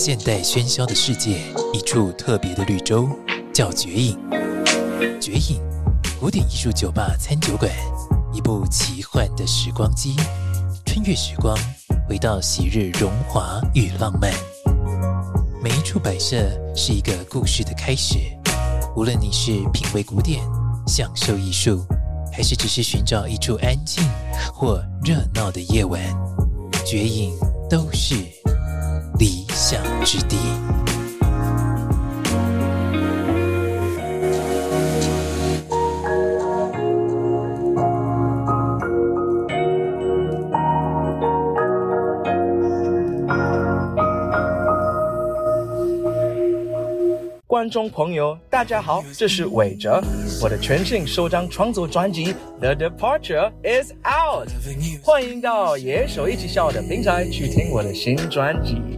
现代喧嚣的世界，一处特别的绿洲，叫绝影。绝影，古典艺术酒吧餐酒馆，一部奇幻的时光机，穿越时光，回到昔日荣华与浪漫。每一处摆设是一个故事的开始。无论你是品味古典、享受艺术，还是只是寻找一处安静或热闹的夜晚，绝影都是理想之地。观众朋友，大家好，这是韦哲，我的全新首张创作专辑《The Departure Is Out》，欢迎到野兽一起笑的平台去听我的新专辑。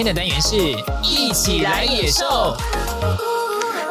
今天的单元是一起来野兽。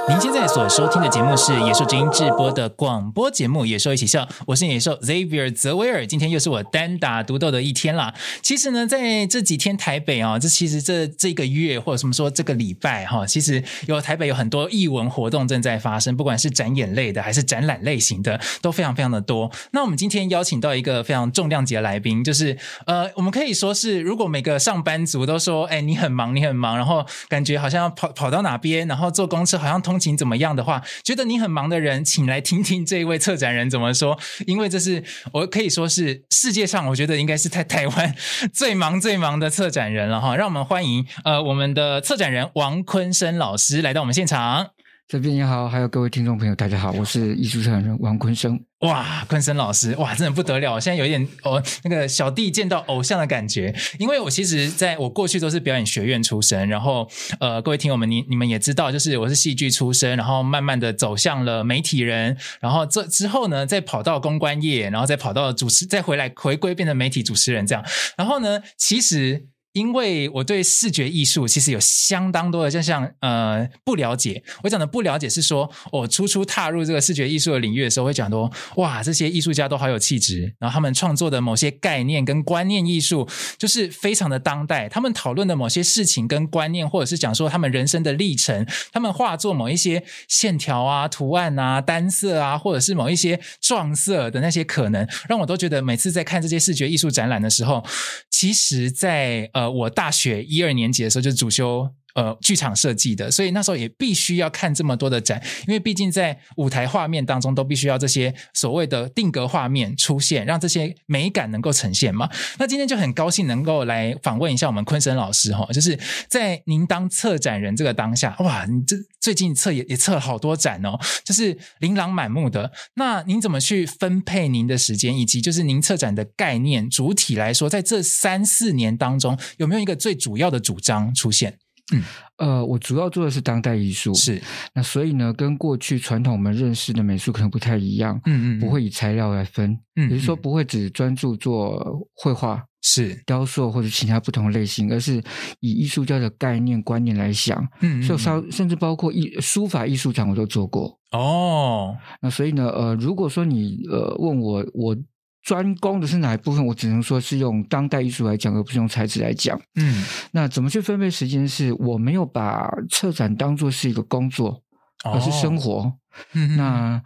您现在所收听的节目是野兽之音制播的广播节目《野兽一起笑》，我是野兽 Xavier 泽维尔。今天又是我单打独斗的一天啦。其实呢，在这几天台北啊，这其实这这个月或者什么说这个礼拜哈，其实有台北有很多艺文活动正在发生，不管是展演类的还是展览类型的，都非常非常的多。那我们今天邀请到一个非常重量级的来宾，就是呃，我们可以说是，如果每个上班族都说，哎，你很忙，你很忙，然后感觉好像跑跑到哪边，然后坐公车好像通。情怎么样的话，觉得你很忙的人，请来听听这一位策展人怎么说。因为这是我可以说是世界上，我觉得应该是在台湾最忙最忙的策展人了哈。让我们欢迎呃我们的策展人王坤生老师来到我们现场。这边你好，还有各位听众朋友，大家好，我是艺术策展人王坤生。哇，昆生老师，哇，真的不得了！我现在有一点哦，那个小弟见到偶像的感觉，因为我其实在我过去都是表演学院出身，然后呃，各位听友们，你你们也知道，就是我是戏剧出身，然后慢慢的走向了媒体人，然后这之后呢，再跑到公关业，然后再跑到主持，再回来回归变成媒体主持人这样，然后呢，其实。因为我对视觉艺术其实有相当多的，就像呃不了解。我讲的不了解是说，我初初踏入这个视觉艺术的领域的时候，会讲说，哇，这些艺术家都好有气质，然后他们创作的某些概念跟观念艺术，就是非常的当代。他们讨论的某些事情跟观念，或者是讲说他们人生的历程，他们画作某一些线条啊、图案啊、单色啊，或者是某一些撞色的那些可能，让我都觉得每次在看这些视觉艺术展览的时候，其实在，在我大学一二年级的时候就主修。呃，剧场设计的，所以那时候也必须要看这么多的展，因为毕竟在舞台画面当中都必须要这些所谓的定格画面出现，让这些美感能够呈现嘛。那今天就很高兴能够来访问一下我们昆生老师哈，就是在您当策展人这个当下，哇，你这最近策也也策了好多展哦，就是琳琅满目的。那您怎么去分配您的时间，以及就是您策展的概念主体来说，在这三四年当中有没有一个最主要的主张出现？嗯，呃，我主要做的是当代艺术，是。那所以呢，跟过去传统我们认识的美术可能不太一样，嗯嗯，不会以材料来分，嗯，也就是说不会只专注做绘画、是。雕塑或者其他不同类型，而是以艺术家的概念观念来想，嗯，所以甚甚至包括艺书法艺术展我都做过哦。那所以呢，呃，如果说你呃问我我。专攻的是哪一部分？我只能说是用当代艺术来讲，而不是用材质来讲。嗯，那怎么去分配时间是？我没有把策展当做是一个工作，而是生活。哦嗯、那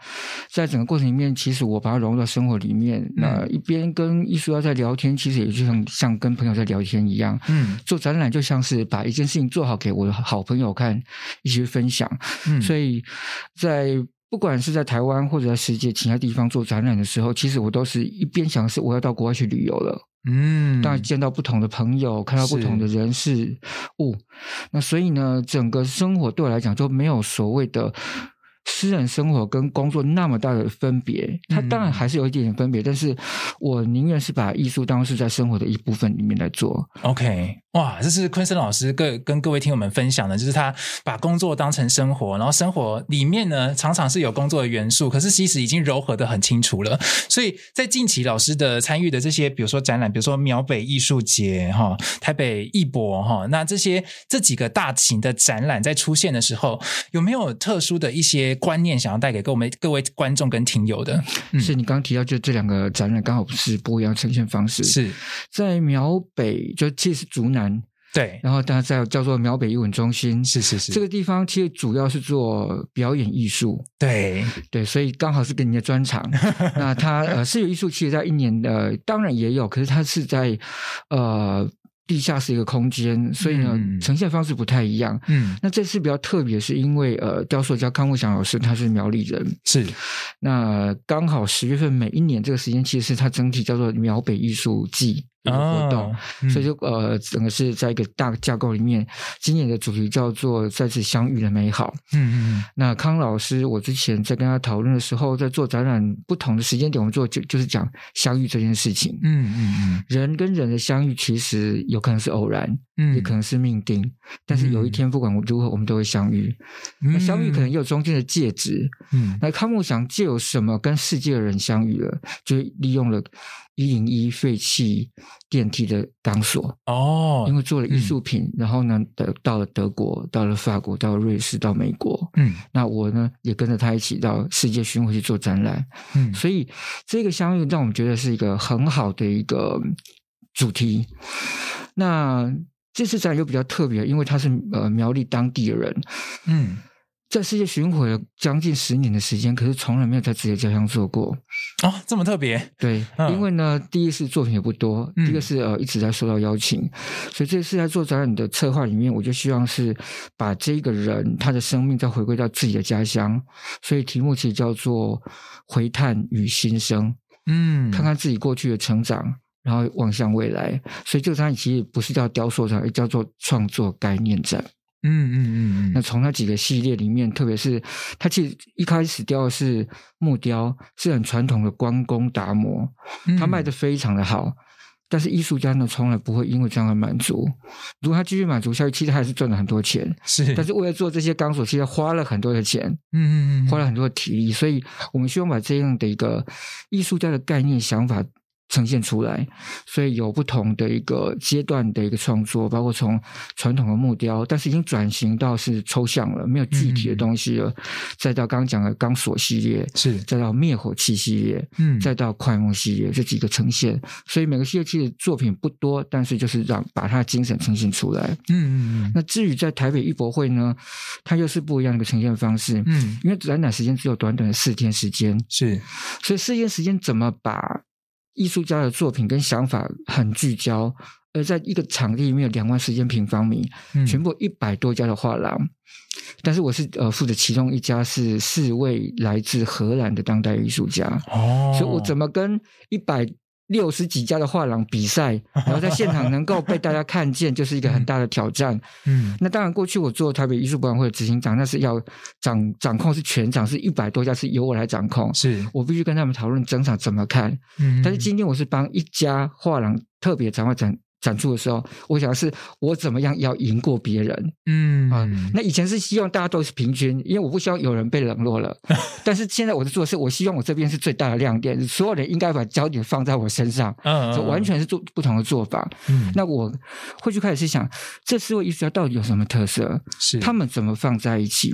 在整个过程里面，其实我把它融入到生活里面。嗯、那一边跟艺术家在聊天，其实也就像像跟朋友在聊天一样。嗯，做展览就像是把一件事情做好给我的好朋友看，一起分享。嗯，所以在不管是在台湾或者在世界其他地方做展览的时候，其实我都是一边想是我要到国外去旅游了。嗯，当然见到不同的朋友，看到不同的人事物。那所以呢，整个生活对我来讲就没有所谓的。私人生活跟工作那么大的分别，它当然还是有一点点分别，嗯、但是我宁愿是把艺术当是在生活的一部分里面来做。OK，哇，这是昆森老师跟跟各位听友们分享的，就是他把工作当成生活，然后生活里面呢常常是有工作的元素，可是其实已经糅合的很清楚了。所以在近期老师的参与的这些，比如说展览，比如说苗北艺术节哈、台北艺博哈，那这些这几个大型的展览在出现的时候，有没有特殊的一些？观念想要带给各位各位观众跟听友的，嗯、是你刚刚提到，就这两个展览刚好是不一样呈现方式。是在苗北，就其实是竹南，对，然后大家在叫做苗北艺文中心，是是是，这个地方其实主要是做表演艺术，对对，所以刚好是跟你的专长。那它呃是有艺术，其实在一年的、呃、当然也有，可是它是在呃。地下室一个空间，所以呢，嗯、呈现方式不太一样。嗯，那这次比较特别，是因为呃，雕塑家康木祥老师他是苗栗人，是那刚好十月份每一年这个时间，其实是他整体叫做苗北艺术季。一个活动，哦嗯、所以就呃，整个是在一个大架构里面。今年的主题叫做“再次相遇的美好”。嗯嗯。那康老师，我之前在跟他讨论的时候，在做展览不同的时间点，我们做就就是讲相遇这件事情。嗯嗯嗯。人跟人的相遇，其实有可能是偶然，嗯，也可能是命定。但是有一天，不管如何，我们都会相遇。嗯、那相遇可能也有中间的介质。嗯。那康木想借有什么跟世界的人相遇了，就利用了。一零一废弃电梯的钢索哦，因为做了艺术品，嗯、然后呢，得到了德国，到了法国，到了瑞士，到美国，嗯，那我呢也跟着他一起到世界巡回去做展览，嗯，所以这个相遇让我们觉得是一个很好的一个主题。那这次展又比较特别，因为他是呃苗栗当地的人，嗯。在世界巡回了将近十年的时间，可是从来没有在自己的家乡做过哦，这么特别。对，嗯、因为呢，第一是作品也不多，嗯、第一个是呃一直在受到邀请，所以这次在做展览的策划里面，我就希望是把这个人他的生命再回归到自己的家乡，所以题目其实叫做“回探与新生”，嗯，看看自己过去的成长，然后望向未来。所以这个展览其实不是叫雕塑展，而叫做创作概念展。嗯嗯嗯嗯，那从那几个系列里面，特别是他其实一开始雕的是木雕，是很传统的关公达摩，他卖的非常的好。但是艺术家呢，从来不会因为这样而满足。如果他继续满足下去，其实他还是赚了很多钱。是，但是为了做这些钢索，其实花了很多的钱。嗯嗯嗯，花了很多的体力。所以我们希望把这样的一个艺术家的概念想法。呈现出来，所以有不同的一个阶段的一个创作，包括从传统的木雕，但是已经转型到是抽象了，没有具体的东西了，嗯、再到刚刚讲的钢索系列，是。再到灭火器系列，嗯，再到快木系列这几个呈现，所以每个系列其实作品不多，但是就是让把它的精神呈现出来，嗯嗯嗯。那至于在台北艺博会呢，它又是不一样的一个呈现方式，嗯，因为展览时间只有短短的四天时间，是，所以四天时间怎么把艺术家的作品跟想法很聚焦，而在一个场地里面有两万四千平方米，嗯、全部一百多家的画廊，但是我是呃负责其中一家是四位来自荷兰的当代艺术家，哦，所以我怎么跟一百六十几家的画廊比赛，然后在现场能够被大家看见，就是一个很大的挑战。嗯，那当然，过去我做台北艺术博览会的执行长，那是要掌掌控是全场，是一百多家是由我来掌控，是我必须跟他们讨论整场怎么看。嗯，但是今天我是帮一家画廊特别展会展。展出的时候，我想的是我怎么样要赢过别人，嗯啊，那以前是希望大家都是平均，因为我不希望有人被冷落了。但是现在我在做的是，我希望我这边是最大的亮点，所有人应该把焦点放在我身上，嗯，就完全是做不同的做法。嗯，那我会去开始想，这四位艺术家到底有什么特色？是他们怎么放在一起？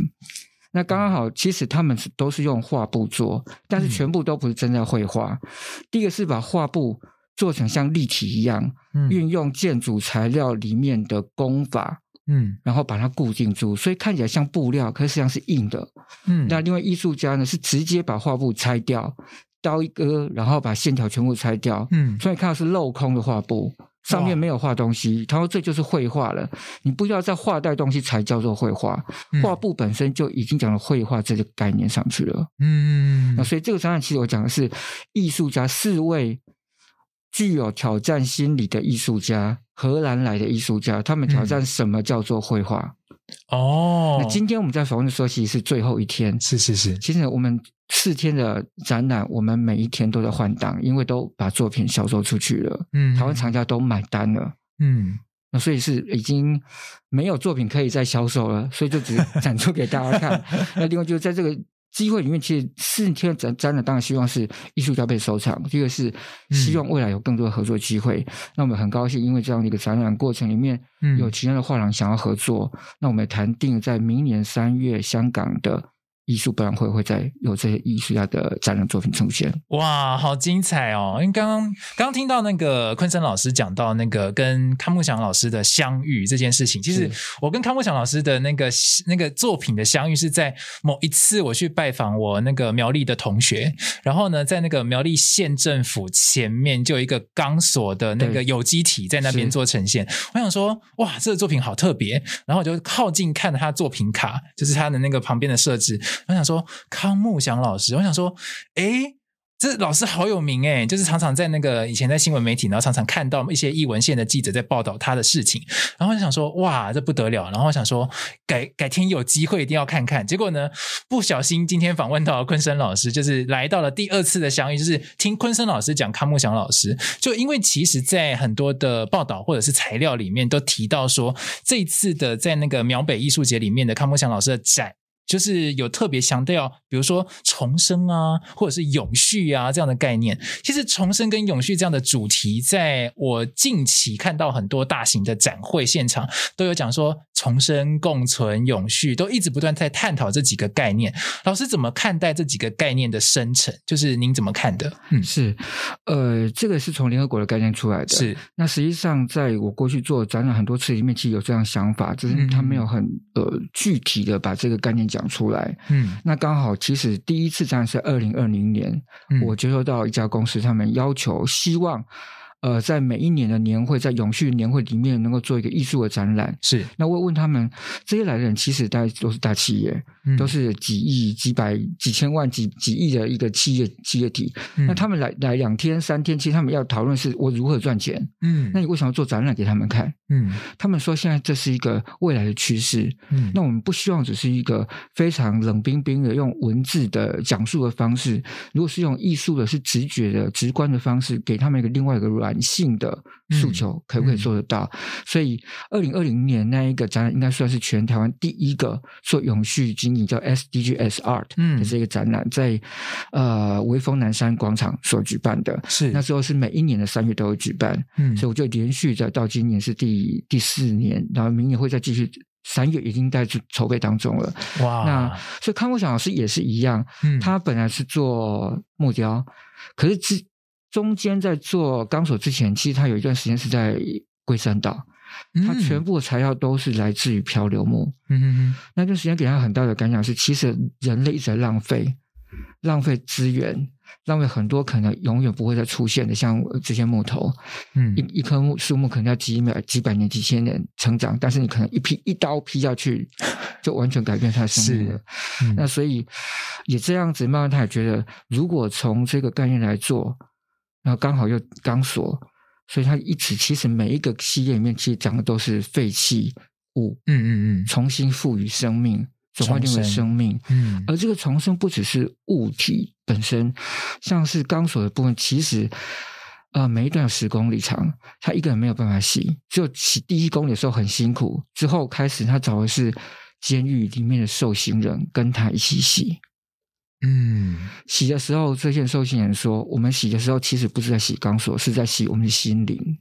那刚刚好，其实他们是都是用画布做，但是全部都不是真的绘画。嗯，第一个是把画布。做成像立体一样，运用建筑材料里面的工法，嗯，然后把它固定住，所以看起来像布料，可是实际上是硬的。嗯，那另外艺术家呢是直接把画布拆掉，刀一割，然后把线条全部拆掉。嗯，所以看到是镂空的画布，上面没有画东西。他说这就是绘画了，你不要再画带东西才叫做绘画。画布本身就已经讲了绘画这个概念上去了。嗯，那所以这个展览其实我讲的是艺术家四位。具有挑战心理的艺术家，荷兰来的艺术家，他们挑战什么叫做绘画？嗯、哦，那今天我们在访问的时候，其实是最后一天。是是是，其实我们四天的展览，我们每一天都在换档，因为都把作品销售出去了。嗯，台湾厂家都买单了。嗯，那所以是已经没有作品可以再销售了，所以就只展出给大家看。那另外就是在这个。机会里面，其实四天展展览，当然希望是艺术家被收藏。第二个是希望未来有更多的合作机会。嗯、那我们很高兴，因为这样的一个展览过程里面，有其他的画廊想要合作，嗯、那我们也谈定在明年三月香港的。艺术博览会会在有这些艺术家的展览作品出现。哇，好精彩哦！因为刚刚刚听到那个昆森老师讲到那个跟康木祥老师的相遇这件事情，其实我跟康木祥老师的那个那个作品的相遇是在某一次我去拜访我那个苗栗的同学，然后呢，在那个苗栗县政府前面就有一个钢索的那个有机体在那边做呈现。我想说，哇，这个作品好特别，然后我就靠近看他作品卡，就是他的那个旁边的设置。我想说康木祥老师，我想说，诶，这老师好有名诶，就是常常在那个以前在新闻媒体，然后常常看到一些艺文线的记者在报道他的事情，然后就想说，哇，这不得了，然后我想说，改改天有机会一定要看看。结果呢，不小心今天访问到昆森老师，就是来到了第二次的相遇，就是听昆森老师讲康木祥老师，就因为其实在很多的报道或者是材料里面都提到说，这一次的在那个苗北艺术节里面的康木祥老师的展。就是有特别强调，比如说重生啊，或者是永续啊这样的概念。其实重生跟永续这样的主题，在我近期看到很多大型的展会现场都有讲说，重生、共存、永续都一直不断在探讨这几个概念。老师怎么看待这几个概念的生成？就是您怎么看的？嗯，是，呃，这个是从联合国的概念出来的。是，那实际上在我过去做展览很多次里面，其实有这样想法，只是他没有很呃具体的把这个概念讲。讲出来，嗯，那刚好，其实第一次站是二零二零年，嗯，我接收到一家公司，他们要求希望。呃，在每一年的年会，在永续年会里面，能够做一个艺术的展览。是，那我问他们，这些来的人其实大家都是大企业，嗯、都是几亿、几百、几千万、几几亿的一个企业企业体。嗯、那他们来来两天、三天，其实他们要讨论是我如何赚钱。嗯，那你为什么要做展览给他们看？嗯，他们说现在这是一个未来的趋势。嗯，那我们不希望只是一个非常冷冰冰的用文字的讲述的方式，如果是用艺术的、是直觉的、直观的方式，给他们一个另外一个软。男性的诉求可不可以做得到？嗯嗯、所以，二零二零年那一个展览应该算是全台湾第一个做永续经营叫 SDGs Art 的这个展览，嗯、在呃威风南山广场所举办的。是那时候是每一年的三月都会举办，嗯，所以我就连续在到今年是第第四年，然后明年会再继续，三月已经在筹备当中了。哇！那所以康国祥老师也是一样，嗯，他本来是做木雕，可是之。中间在做钢索之前，其实他有一段时间是在龟山岛，嗯、他全部的材料都是来自于漂流木。嗯哼哼，那段时间给他很大的感想是，其实人类一直在浪费，浪费资源，浪费很多可能永远不会再出现的，像这些木头。嗯，一一棵木树木可能要几秒几百年、几千年成长，但是你可能一劈一刀劈下去，就完全改变它的生命了。嗯、那所以也这样子，慢慢他也觉得，如果从这个概念来做。然后刚好又钢索，所以它一直其实每一个系列里面其实讲的都是废弃物，嗯嗯嗯，重新赋予生命，转换成为生命，嗯。而这个重生不只是物体本身，像是钢索的部分，其实呃每一段有十公里长，他一个人没有办法洗，只有洗第一公里的时候很辛苦，之后开始他找的是监狱里面的受刑人跟他一起洗。嗯，洗的时候，这些受刑人说：“我们洗的时候，其实不是在洗钢索，是在洗我们的心灵。”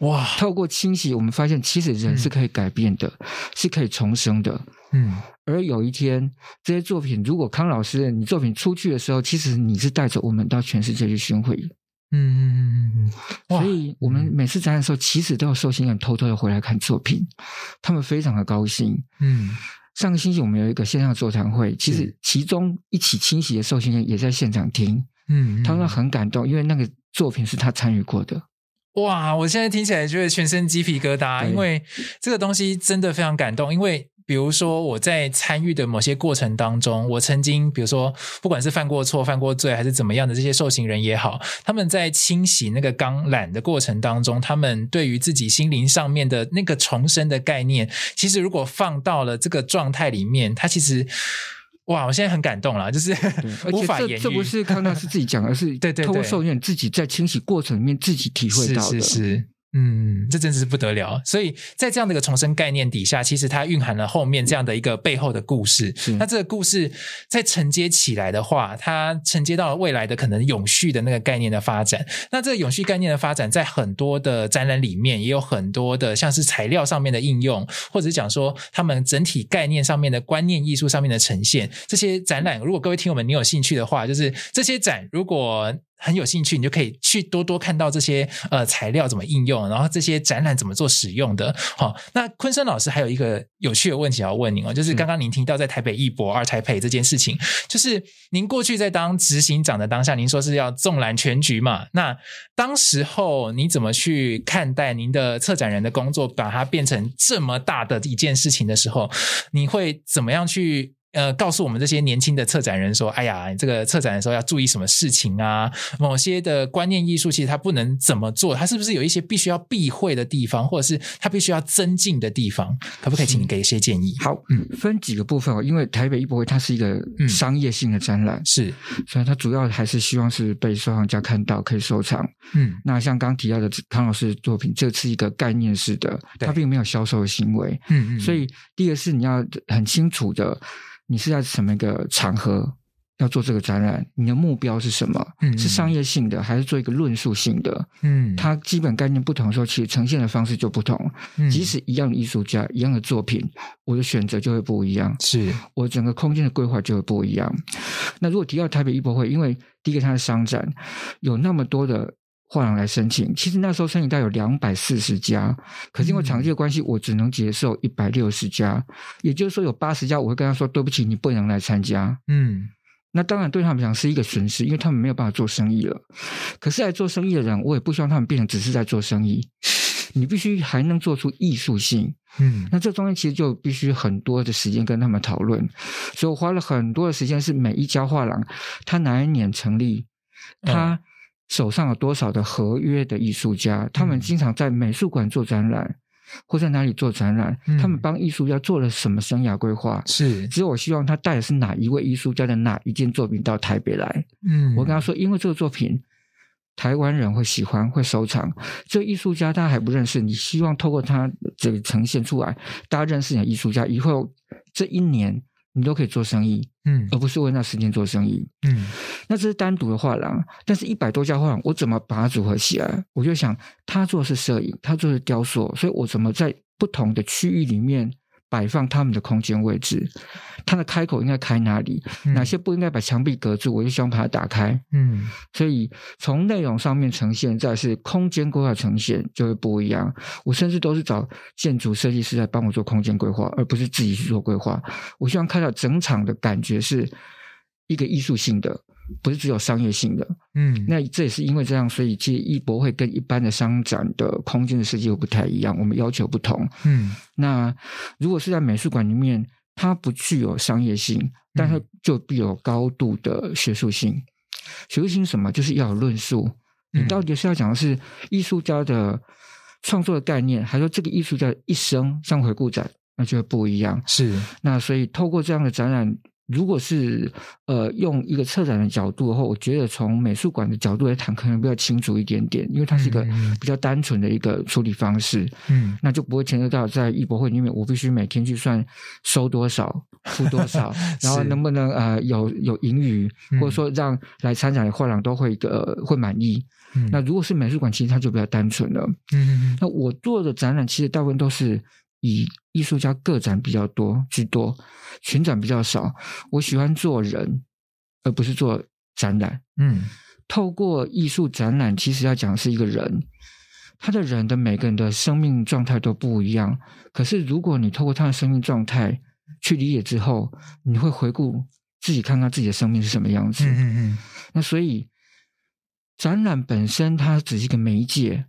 哇！透过清洗，我们发现其实人是可以改变的，嗯、是可以重生的。嗯，而有一天，这些作品，如果康老师你作品出去的时候，其实你是带着我们到全世界去巡回。嗯嗯嗯嗯嗯。所以我们每次展览的时候，其实都有受信人偷偷的回来看作品，他们非常的高兴。嗯。上个星期我们有一个线上座谈会，其实其中一起清洗的受刑人也在现场听。嗯，他说很感动，因为那个作品是他参与过的。哇！我现在听起来觉得全身鸡皮疙瘩，因为这个东西真的非常感动，因为。比如说，我在参与的某些过程当中，我曾经，比如说，不管是犯过错、犯过罪，还是怎么样的这些受刑人也好，他们在清洗那个钢缆的过程当中，他们对于自己心灵上面的那个重生的概念，其实如果放到了这个状态里面，他其实，哇，我现在很感动了，就是 无法言喻。这不是康纳斯自己讲，而是 对对，透过受验自己在清洗过程里面自己体会到的。是是是。嗯，这真的是不得了。所以在这样的一个重生概念底下，其实它蕴含了后面这样的一个背后的故事。那这个故事在承接起来的话，它承接到了未来的可能永续的那个概念的发展。那这个永续概念的发展，在很多的展览里面也有很多的，像是材料上面的应用，或者是讲说他们整体概念上面的观念艺术上面的呈现。这些展览，如果各位听友们你有兴趣的话，就是这些展如果。很有兴趣，你就可以去多多看到这些呃材料怎么应用，然后这些展览怎么做使用的。好，那昆生老师还有一个有趣的问题要问您哦，就是刚刚您提到在台北艺博 ART TAIPEI 这件事情，就是您过去在当执行长的当下，您说是要纵览全局嘛？那当时候你怎么去看待您的策展人的工作，把它变成这么大的一件事情的时候，你会怎么样去？呃，告诉我们这些年轻的策展人说：“哎呀，你这个策展的时候要注意什么事情啊？某些的观念艺术其实它不能怎么做，它是不是有一些必须要避讳的地方，或者是它必须要增进的地方？可不可以请你给一些建议？”好，嗯，分几个部分哦，因为台北艺博会它是一个商业性的展览，是、嗯，所以它主要还是希望是被收藏家看到，可以收藏。嗯，那像刚提到的康老师的作品，这是一个概念式的，它并没有销售的行为。嗯嗯，所以第一个是你要很清楚的。你是在什么一个场合要做这个展览？你的目标是什么？嗯，是商业性的还是做一个论述性的？嗯，它基本概念不同的时候，其实呈现的方式就不同。嗯，即使一样的艺术家，一样的作品，我的选择就会不一样。是我整个空间的规划就会不一样。那如果提到台北艺博会，因为第一个它是商展，有那么多的。画廊来申请，其实那时候申请到有两百四十家，可是因为场地的关系，我只能接受一百六十家，也就是说有八十家，我会跟他说对不起，你不能来参加。嗯，那当然对他们讲是一个损失，因为他们没有办法做生意了。可是来做生意的人，我也不希望他们变成只是在做生意，你必须还能做出艺术性。嗯，那这中间其实就必须很多的时间跟他们讨论，所以我花了很多的时间，是每一家画廊，他哪一年成立，他。手上有多少的合约的艺术家？他们经常在美术馆做展览，嗯、或在哪里做展览？嗯、他们帮艺术家做了什么生涯规划？是，只有我希望他带的是哪一位艺术家的哪一件作品到台北来。嗯，我跟他说，因为这个作品台湾人会喜欢，会收藏。这个艺术家大家还不认识，你希望透过他这个呈现出来，大家认识你的艺术家，以后这一年。你都可以做生意，嗯，而不是为那时间做生意，嗯，那这是单独的画廊，但是一百多家画廊，我怎么把它组合起来？我就想，他做的是摄影，他做的是雕塑，所以我怎么在不同的区域里面，摆放他们的空间位置，它的开口应该开哪里？嗯、哪些不应该把墙壁隔住？我就希望把它打开。嗯，所以从内容上面呈现，再是空间规划呈现就会不一样。我甚至都是找建筑设计师来帮我做空间规划，而不是自己去做规划。我希望看到整场的感觉是一个艺术性的。不是只有商业性的，嗯，那这也是因为这样，所以其实艺博会跟一般的商展的空间的设计又不太一样，我们要求不同，嗯，那如果是在美术馆里面，它不具有商业性，但它就必有高度的学术性。学术性什么？就是要有论述，你到底是要讲的是艺术家的创作的概念，还是说这个艺术家一生像回顾展，那就会不一样。是，那所以透过这样的展览。如果是呃用一个策展的角度的话，我觉得从美术馆的角度来谈，可能比较清楚一点点，因为它是一个比较单纯的一个处理方式。嗯，那就不会牵涉到在艺博会里面，我必须每天去算收多少、付多少，然后能不能呃有有盈余，或者说让来参展的画廊都会呃会满意。嗯，那如果是美术馆，其实它就比较单纯了。嗯，那我做的展览其实大部分都是。以艺术家个展比较多居多，群展比较少。我喜欢做人，而不是做展览。嗯，透过艺术展览，其实要讲的是一个人，他的人的每个人的生命状态都不一样。可是如果你透过他的生命状态去理解之后，你会回顾自己，看看自己的生命是什么样子。嗯嗯嗯。那所以展览本身它只是一个媒介。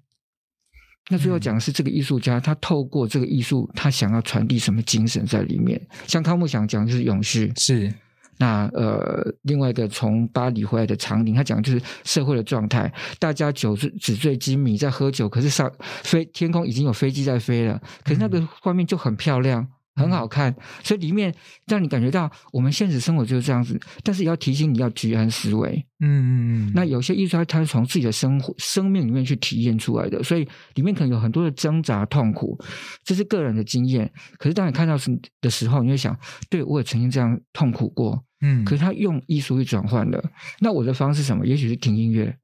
那最后讲的是这个艺术家，他透过这个艺术，他想要传递什么精神在里面？像康木想讲的就是永续，是。那呃，另外一个从巴黎回来的长宁，他讲的就是社会的状态，大家酒醉纸醉金迷在喝酒，可是上飞天空已经有飞机在飞了，可是那个画面就很漂亮。很好看，所以里面让你感觉到我们现实生活就是这样子，但是也要提醒你要居安思危。嗯嗯嗯。那有些艺术家他是从自己的生活、生命里面去体验出来的，所以里面可能有很多的挣扎、痛苦，这是个人的经验。可是当你看到时的时候，你会想，对，我也曾经这样痛苦过。嗯。可是他用艺术去转换了。那我的方式是什么？也许是听音乐、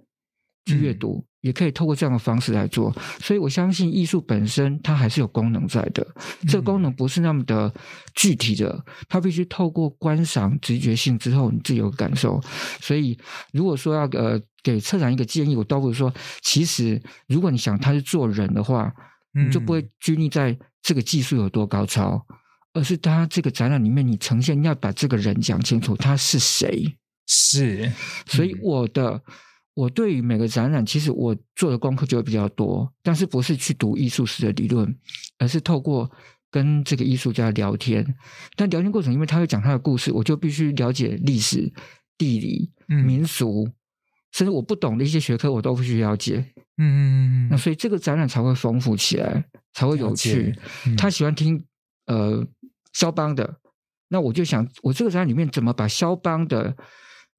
去阅读。嗯也可以透过这样的方式来做，所以我相信艺术本身它还是有功能在的。这个功能不是那么的具体的，它必须透过观赏、直觉性之后，你自己有感受。所以，如果说要呃给策展一个建议，我倒不如说，其实如果你想他是做人的话，你就不会拘泥在这个技术有多高超，而是他这个展览里面你呈现，你要把这个人讲清楚，他是谁？是，所以我的。我对于每个展览，其实我做的功课就会比较多，但是不是去读艺术史的理论，而是透过跟这个艺术家聊天。但聊天过程，因为他会讲他的故事，我就必须了解历史、地理、民俗，嗯、甚至我不懂的一些学科，我都必须了解。嗯嗯嗯。那所以这个展览才会丰富起来，才会有趣。嗯、他喜欢听呃肖邦的，那我就想，我这个展览里面怎么把肖邦的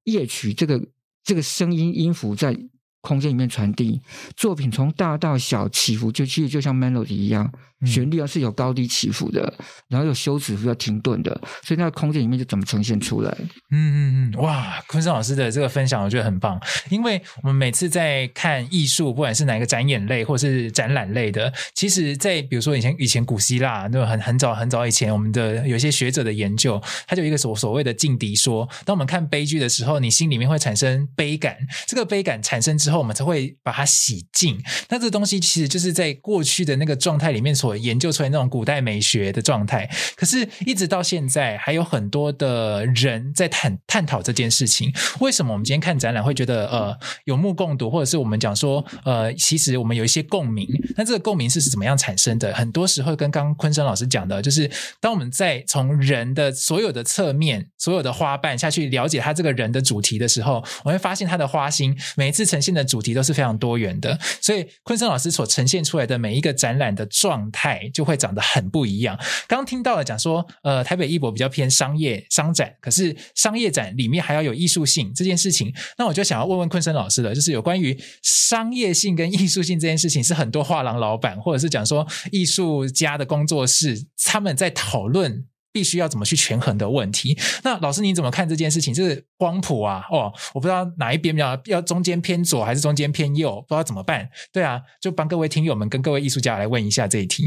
夜曲这个。这个声音音符在空间里面传递，作品从大到小起伏，就其实就像 melody 一样。旋律啊是有高低起伏的，然后有休止符要停顿的，所以那个空间里面就怎么呈现出来？嗯嗯嗯，哇，坤生老师的这个分享我觉得很棒，因为我们每次在看艺术，不管是哪一个展演类或是展览类的，其实，在比如说以前以前古希腊那很很早很早以前，我们的有一些学者的研究，他就一个所所谓的劲敌说，当我们看悲剧的时候，你心里面会产生悲感，这个悲感产生之后，后我们才会把它洗净。那这个东西其实就是在过去的那个状态里面所。研究出来那种古代美学的状态，可是一直到现在，还有很多的人在探探讨这件事情。为什么我们今天看展览会觉得呃有目共睹，或者是我们讲说呃其实我们有一些共鸣？那这个共鸣是怎么样产生的？很多时候跟刚刚昆生老师讲的，就是当我们在从人的所有的侧面、所有的花瓣下去了解他这个人的主题的时候，我会发现他的花心每一次呈现的主题都是非常多元的。所以昆生老师所呈现出来的每一个展览的状态。就会长得很不一样。刚听到了讲说，呃，台北艺博比较偏商业商展，可是商业展里面还要有艺术性这件事情。那我就想要问问昆生老师了，就是有关于商业性跟艺术性这件事情，是很多画廊老板或者是讲说艺术家的工作室他们在讨论。必须要怎么去权衡的问题？那老师你怎么看这件事情？就是光谱啊，哦，我不知道哪一边比较要中间偏左还是中间偏右，不知道怎么办？对啊，就帮各位听友们跟各位艺术家来问一下这一题，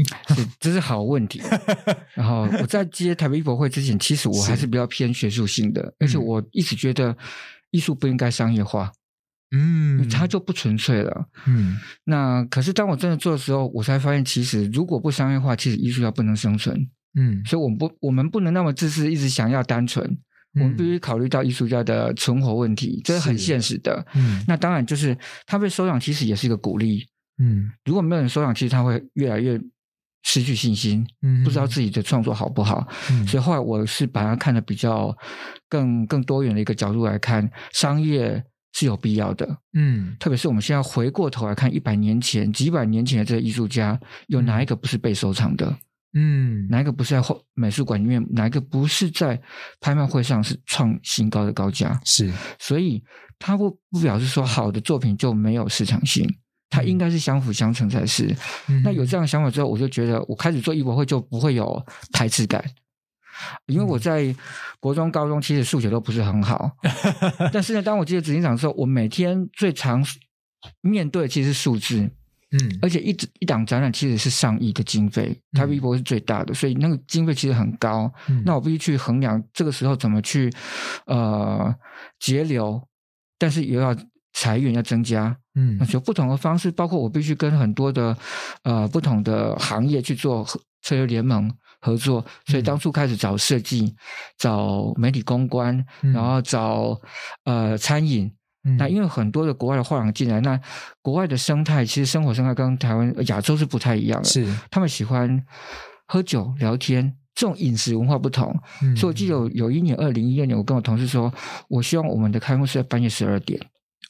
这是好问题。然后我在接台北艺博会之前，其实我还是比较偏学术性的，而且我一直觉得艺术不应该商业化，嗯，它就不纯粹了，嗯。那可是当我真的做的时候，我才发现，其实如果不商业化，其实艺术家不能生存。嗯，所以我们不，我们不能那么自私，一直想要单纯。嗯、我们必须考虑到艺术家的存活问题，这是很现实的。嗯，那当然就是他被收养，其实也是一个鼓励。嗯，如果没有人收养，其实他会越来越失去信心，嗯，不知道自己的创作好不好。嗯，所以后来我是把它看的比较更更多元的一个角度来看，商业是有必要的。嗯，特别是我们现在回过头来看，一百年前、几百年前的这个艺术家，有哪一个不是被收藏的？嗯，哪一个不是在美术馆里面？哪一个不是在拍卖会上是创新高的高价？是，所以它不不表示说好的作品就没有市场性，它应该是相辅相成才是。嗯、那有这样的想法之后，我就觉得我开始做艺博会就不会有排斥感，因为我在国中、高中其实数学都不是很好，但是呢，当我接执行长的时候，我每天最常面对的其实是数字。嗯，而且一一档展览其实是上亿的经费，台北艺博是最大的，所以那个经费其实很高。嗯、那我必须去衡量这个时候怎么去呃节流，但是也要财源要增加，嗯，那就不同的方式，包括我必须跟很多的呃不同的行业去做策略联盟合作，所以当初开始找设计、找媒体公关，然后找呃餐饮。那因为很多的国外的画廊进来，那国外的生态其实生活生态跟台湾亚洲是不太一样的，是他们喜欢喝酒聊天，这种饮食文化不同。嗯、所以我记得有有一年二零一二年，我跟我同事说，我希望我们的开幕是在半夜十二点。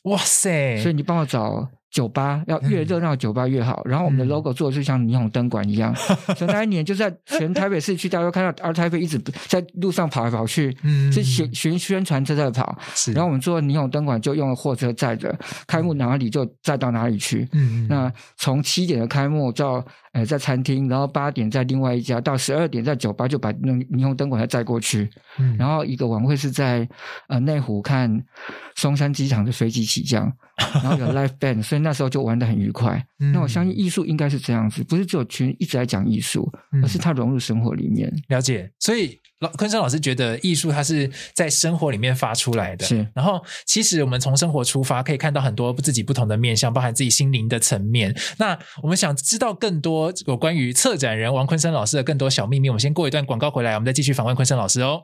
哇塞！所以你帮我找。酒吧要越热闹，酒吧越好。然后我们的 logo 做的就像霓虹灯管一样，所以那一年就在全台北市区，大家都看到 ART TAIPEI 一直在路上跑来跑去，嗯，是巡巡宣传车在跑。是，然后我们做霓虹灯管就用了货车载着，开幕哪里就载到哪里去。嗯，那从七点的开幕到呃在餐厅，然后八点在另外一家，到十二点在酒吧就把那霓虹灯管再载过去。嗯，然后一个晚会是在呃内湖看松山机场的飞机起降。然后有 live band，所以那时候就玩的很愉快。嗯、那我相信艺术应该是这样子，不是只有群一直在讲艺术，而是它融入生活里面。嗯、了解。所以老昆生老师觉得艺术它是在生活里面发出来的。是。然后其实我们从生活出发，可以看到很多自己不同的面向，包含自己心灵的层面。那我们想知道更多有关于策展人王昆生老师的更多小秘密，我们先过一段广告回来，我们再继续访问昆生老师哦。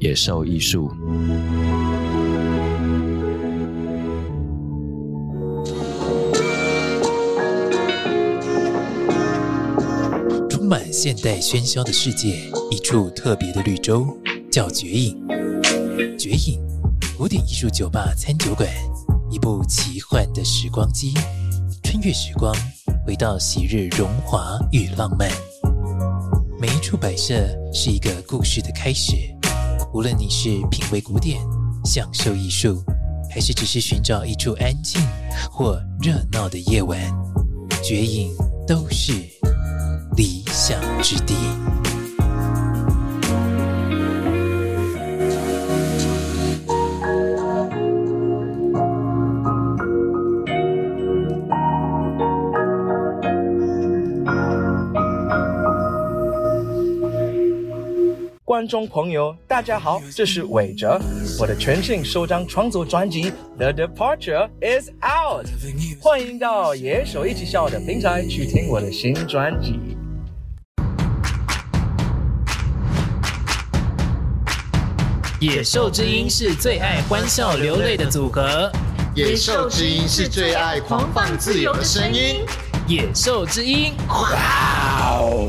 野兽艺术，充满现代喧嚣的世界，一处特别的绿洲，叫绝影。绝影，古典艺术酒吧餐酒馆，一部奇幻的时光机，穿越时光，回到昔日荣华与浪漫。每一处摆设是一个故事的开始。无论你是品味古典、享受艺术，还是只是寻找一处安静或热闹的夜晚，绝影都是理想之地。观众朋友，大家好，这是韦哲，我的全新首张创作专辑《The Departure Is Out》，欢迎到野手一起笑的平台去听我的新专辑。野兽之音是最爱欢笑流泪的组合，野兽之音是最爱狂放自由的声音，野兽之音，哇哦！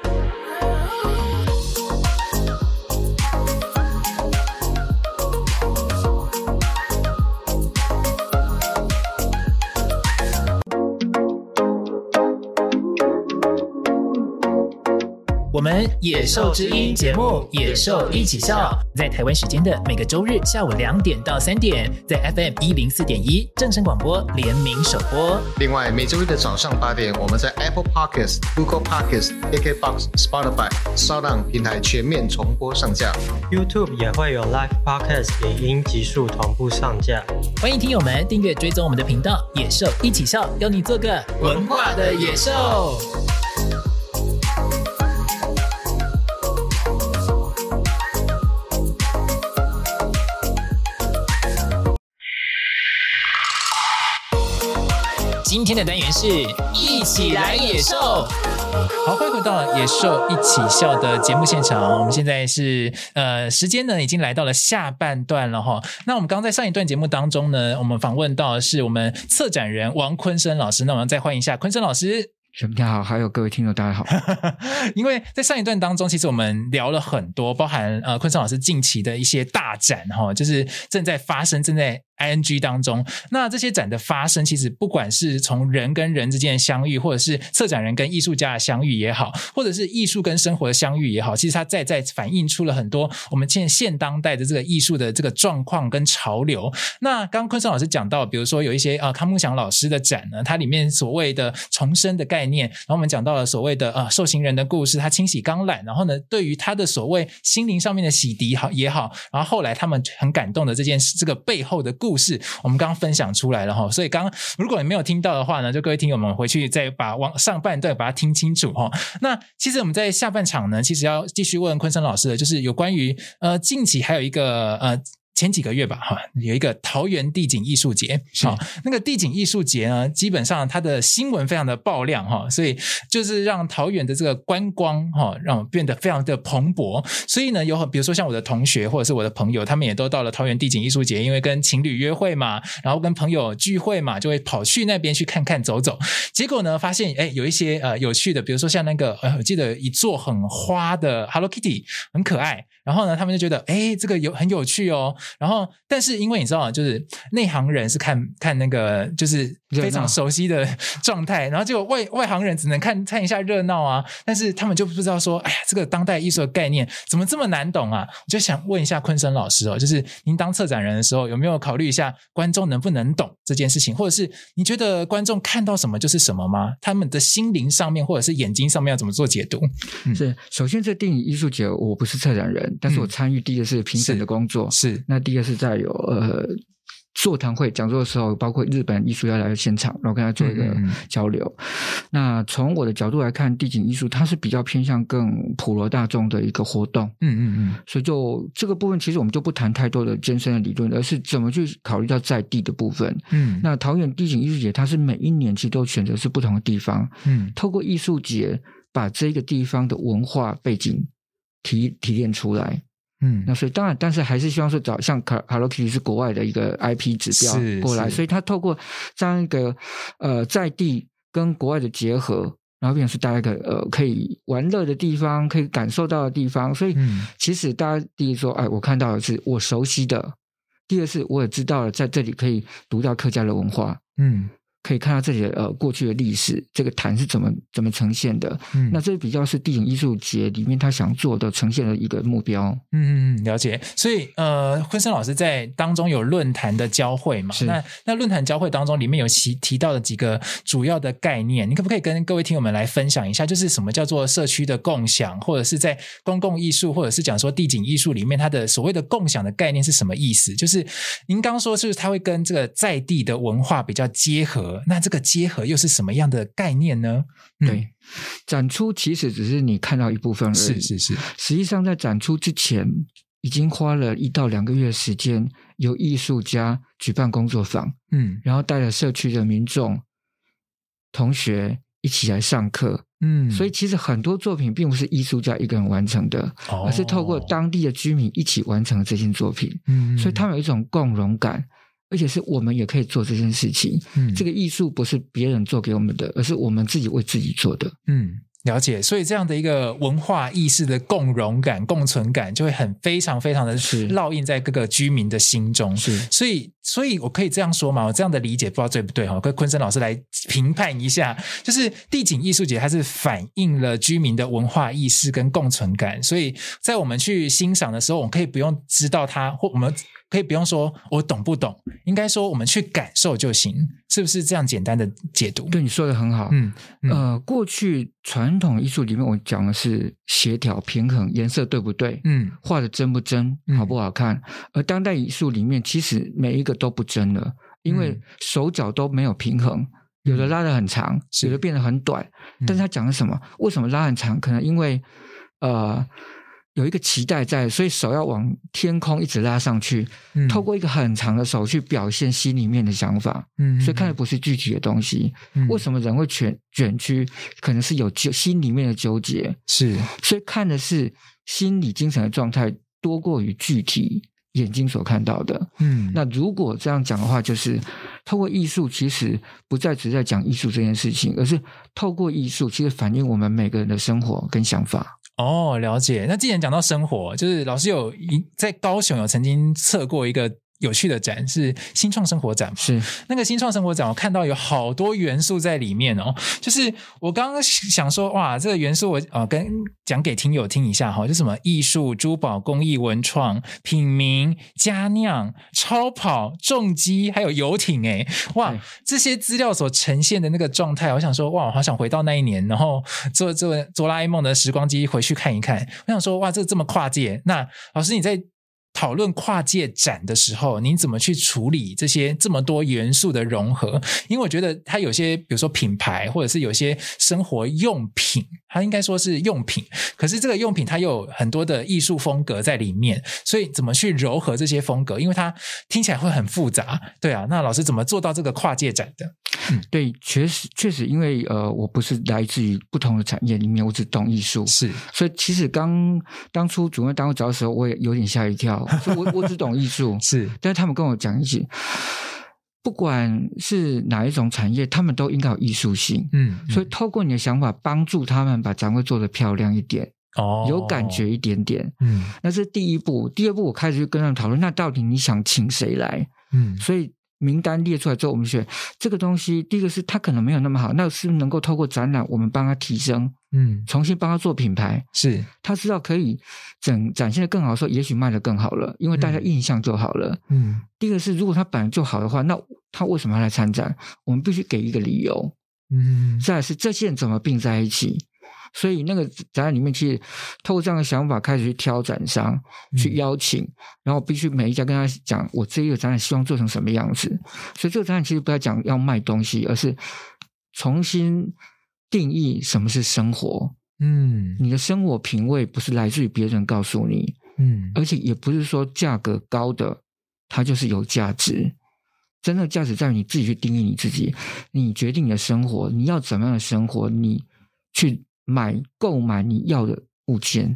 我们野兽之音节目《野兽一起笑》在台湾时间的每个周日下午两点到三点，在 FM 一零四点一正声广播联名首播。另外，每周日的早上八点，我们在 Apple Podcasts、Google Podcasts、KKBox、Spotify、SoundOn 平台全面重播上架。YouTube 也会有 Live Podcast 影音极速同步上架。欢迎听友们订阅追踪我们的频道《野兽一起笑》，邀你做个文化的野兽。今天的单元是一起来野兽。好，欢迎回到野兽一起笑的节目现场。我们现在是呃，时间呢已经来到了下半段了哈。那我们刚刚在上一段节目当中呢，我们访问到的是我们策展人王坤生老师。那我们再欢迎一下坤生老师。大家好，还有各位听众，大家好。因为在上一段当中，其实我们聊了很多，包含呃坤生老师近期的一些大展哈，就是正在发生，正在。Ing 当中，那这些展的发生，其实不管是从人跟人之间的相遇，或者是策展人跟艺术家的相遇也好，或者是艺术跟生活的相遇也好，其实它在在反映出了很多我们现现当代的这个艺术的这个状况跟潮流。那刚刚昆生老师讲到，比如说有一些啊康梦祥老师的展呢，它里面所谓的重生的概念，然后我们讲到了所谓的啊受刑人的故事，他清洗钢缆，然后呢，对于他的所谓心灵上面的洗涤好也好，然后后来他们很感动的这件事，这个背后的故故事。我们刚刚分享出来了哈，所以刚如果你没有听到的话呢，就各位听友们回去再把往上半段把它听清楚哈。那其实我们在下半场呢，其实要继续问坤生老师的，就是有关于呃近期还有一个呃。前几个月吧，哈，有一个桃园地景艺术节，好，那个地景艺术节呢，基本上它的新闻非常的爆量，哈，所以就是让桃园的这个观光，哈，让我变得非常的蓬勃。所以呢，有很比如说像我的同学或者是我的朋友，他们也都到了桃园地景艺术节，因为跟情侣约会嘛，然后跟朋友聚会嘛，就会跑去那边去看看走走。结果呢，发现哎，有一些呃有趣的，比如说像那个呃，我记得一座很花的 Hello Kitty，很可爱。然后呢，他们就觉得哎，这个有很有趣哦。然后，但是因为你知道，就是内行人是看看那个，就是非常熟悉的 状态，然后就外外行人只能看看一下热闹啊。但是他们就不知道说，哎呀，这个当代艺术的概念怎么这么难懂啊？我就想问一下昆生老师哦，就是您当策展人的时候，有没有考虑一下观众能不能懂这件事情，或者是你觉得观众看到什么就是什么吗？他们的心灵上面或者是眼睛上面要怎么做解读？嗯、是，首先这电影艺术节，我不是策展人，但是我参与第一个是评审的工作，是，是那第二个是在有呃。座谈会讲座的时候，包括日本艺术家来现场，然后跟他做一个交流。嗯嗯，那从我的角度来看，地景艺术它是比较偏向更普罗大众的一个活动。嗯嗯嗯。所以就这个部分，其实我们就不谈太多的艰深的理论，而是怎么去考虑到在地的部分。嗯。那桃园地景艺术节，它是每一年其实都选择是不同的地方。嗯。透过艺术节，把这个地方的文化背景提提炼出来。嗯，那所以当然，但是还是希望说找像卡 Hello Kitty 是国外的一个 IP 指标过来，所以他透过这样一个呃在地跟国外的结合，然后变成是大家一个呃可以玩乐的地方，可以感受到的地方。所以其实大家第一说，哎，我看到的是我熟悉的；第二是我也知道了在这里可以读到客家的文化。嗯。可以看到这里的呃过去的历史，这个坛是怎么怎么呈现的？嗯，那这比较是地景艺术节里面他想做的呈现的一个目标。嗯嗯嗯，了解。所以呃，坤生老师在当中有论坛的交汇嘛？是。那那论坛交汇当中里面有提提到的几个主要的概念，你可不可以跟各位听友们来分享一下？就是什么叫做社区的共享，或者是在公共艺术，或者是讲说地景艺术里面它的所谓的共享的概念是什么意思？就是您刚刚说是不是它会跟这个在地的文化比较结合？那这个结合又是什么样的概念呢？嗯、对，展出其实只是你看到一部分而已。是是是，实际上在展出之前，已经花了一到两个月时间，由艺术家举办工作坊，嗯，然后带着社区的民众、同学一起来上课，嗯，所以其实很多作品并不是艺术家一个人完成的，哦、而是透过当地的居民一起完成这件作品，嗯，所以他们有一种共融感。而且是我们也可以做这件事情。嗯，这个艺术不是别人做给我们的，而是我们自己为自己做的。嗯，了解。所以这样的一个文化意识的共融感、共存感，就会很非常非常的烙印在各个居民的心中。是，所以，所以我可以这样说嘛？我这样的理解不知道对不对哈？跟昆生老师来评判一下。就是地景艺术节，它是反映了居民的文化意识跟共存感。所以在我们去欣赏的时候，我们可以不用知道它，或我们。可以不用说，我懂不懂？应该说，我们去感受就行，是不是这样简单的解读？对，你说的很好。嗯，嗯呃，过去传统艺术里面，我讲的是协调、平衡、颜色对不对？嗯，画的真不真，好不好看？嗯、而当代艺术里面，其实每一个都不真了，因为手脚都没有平衡，有的拉得很长，有的变得很短。但是他讲的什么？为什么拉很长？可能因为呃。有一个期待在，所以手要往天空一直拉上去，嗯、透过一个很长的手去表现心里面的想法。嗯，所以看的不是具体的东西。嗯、为什么人会卷卷曲？可能是有纠心里面的纠结。是，所以看的是心理精神的状态多过于具体眼睛所看到的。嗯，那如果这样讲的话，就是透过艺术，其实不再只在讲艺术这件事情，而是透过艺术，其实反映我们每个人的生活跟想法。哦，了解。那既然讲到生活，就是老师有一在高雄有曾经测过一个。有趣的展是新创生活展，是那个新创生活展，我看到有好多元素在里面哦。就是我刚刚想说，哇，这个元素我呃跟讲给听友听一下哈，就什么艺术、珠宝、工艺、文创、品名、佳酿、超跑、重机，还有游艇，哎，哇，这些资料所呈现的那个状态，我想说，哇，我好想回到那一年，然后坐坐哆啦 A 梦的时光机回去看一看。我想说，哇，这这么跨界。那老师你在。讨论跨界展的时候，您怎么去处理这些这么多元素的融合？因为我觉得它有些，比如说品牌，或者是有些生活用品，它应该说是用品，可是这个用品它又有很多的艺术风格在里面，所以怎么去柔合这些风格？因为它听起来会很复杂，对啊。那老师怎么做到这个跨界展的？嗯，对，确实确实，因为呃，我不是来自于不同的产业里面，我只懂艺术，是，所以其实刚当初主任当我找的时候，我也有点吓一跳。我我只懂艺术，是，但是他们跟我讲一些，不管是哪一种产业，他们都应该有艺术性，嗯，嗯，所以透过你的想法，帮助他们把展会做得漂亮一点，哦，有感觉一点点，嗯，那是第一步。第二步，我开始就跟他们讨论，那到底你想请谁来？嗯，所以。名单列出来之后，我们选这个东西。第一个是它可能没有那么好，那是不是能够透过展览，我们帮他提升，嗯，重新帮他做品牌，是他知道可以整展现的更好的时候，也许卖的更好了，因为大家印象就好了。嗯，第一个是如果他本来就好的话，那他为什么要来参展？我们必须给一个理由。嗯，再来是这些人怎么并在一起？所以那个展览里面，其实透过这样的想法开始去挑展商，去邀请，然后必须每一家跟他讲，我这一个展览希望做成什么样子。所以这个展览其实不要讲要卖东西，而是重新定义什么是生活。嗯，你的生活品味不是来自于别人告诉你，嗯，而且也不是说价格高的它就是有价值。真正的价值在于你自己去定义你自己，你决定你的生活，你要怎么样的生活，你去。买购买你要的物件，